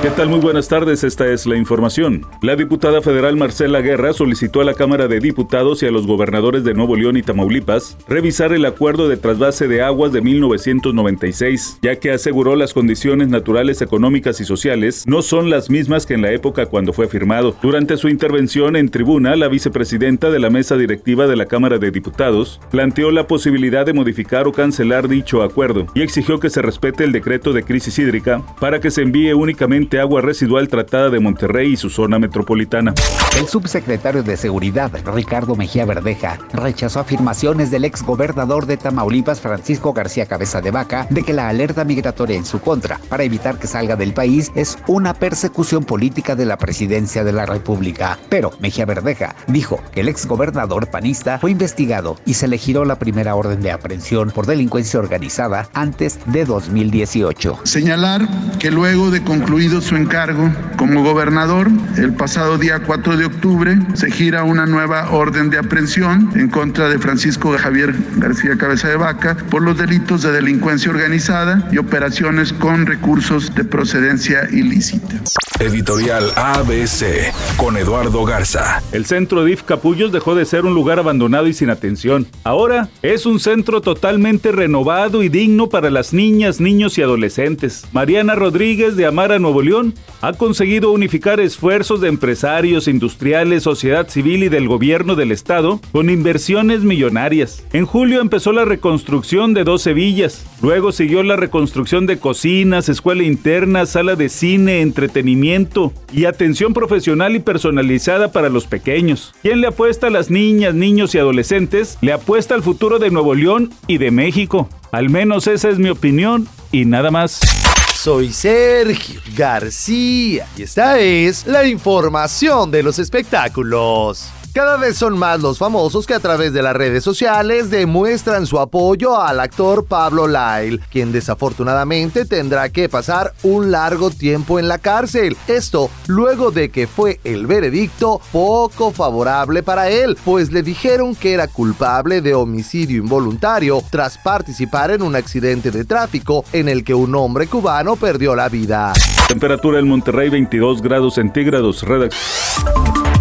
¿Qué tal? Muy buenas tardes, esta es la información. La diputada federal Marcela Guerra solicitó a la Cámara de Diputados y a los gobernadores de Nuevo León y Tamaulipas revisar el acuerdo de trasvase de aguas de 1996, ya que aseguró las condiciones naturales, económicas y sociales no son las mismas que en la época cuando fue firmado. Durante su intervención en tribuna, la vicepresidenta de la mesa directiva de la Cámara de Diputados planteó la posibilidad de modificar o cancelar dicho acuerdo y exigió que se respete el decreto de crisis hídrica para que se envíe únicamente agua residual tratada de Monterrey y su zona metropolitana. El subsecretario de Seguridad, Ricardo Mejía Verdeja, rechazó afirmaciones del ex gobernador de Tamaulipas, Francisco García Cabeza de Vaca, de que la alerta migratoria en su contra para evitar que salga del país es una persecución política de la presidencia de la República. Pero Mejía Verdeja dijo que el ex gobernador panista fue investigado y se le giró la primera orden de aprehensión por delincuencia organizada antes de 2018. Señalar que luego de concluido su encargo como gobernador, el pasado día 4 de octubre se gira una nueva orden de aprehensión en contra de Francisco Javier García Cabeza de Vaca por los delitos de delincuencia organizada y operaciones con recursos de procedencia ilícita. Editorial ABC con Eduardo Garza. El centro DIF Capullos dejó de ser un lugar abandonado y sin atención. Ahora es un centro totalmente renovado y digno para las niñas, niños y adolescentes. Mariana Rodríguez de Amara Nuevo León ha conseguido unificar esfuerzos de empresarios, industriales, sociedad civil y del gobierno del estado con inversiones millonarias. En julio empezó la reconstrucción de 12 villas. Luego siguió la reconstrucción de cocinas, escuela interna, sala de cine, entretenimiento y atención profesional y personalizada para los pequeños. ¿Quién le apuesta a las niñas, niños y adolescentes? Le apuesta al futuro de Nuevo León y de México. Al menos esa es mi opinión y nada más. Soy Sergio García y esta es la información de los espectáculos. Cada vez son más los famosos que a través de las redes sociales demuestran su apoyo al actor Pablo Lyle, quien desafortunadamente tendrá que pasar un largo tiempo en la cárcel. Esto luego de que fue el veredicto poco favorable para él, pues le dijeron que era culpable de homicidio involuntario tras participar en un accidente de tráfico en el que un hombre cubano perdió la vida. Temperatura en Monterrey 22 grados centígrados.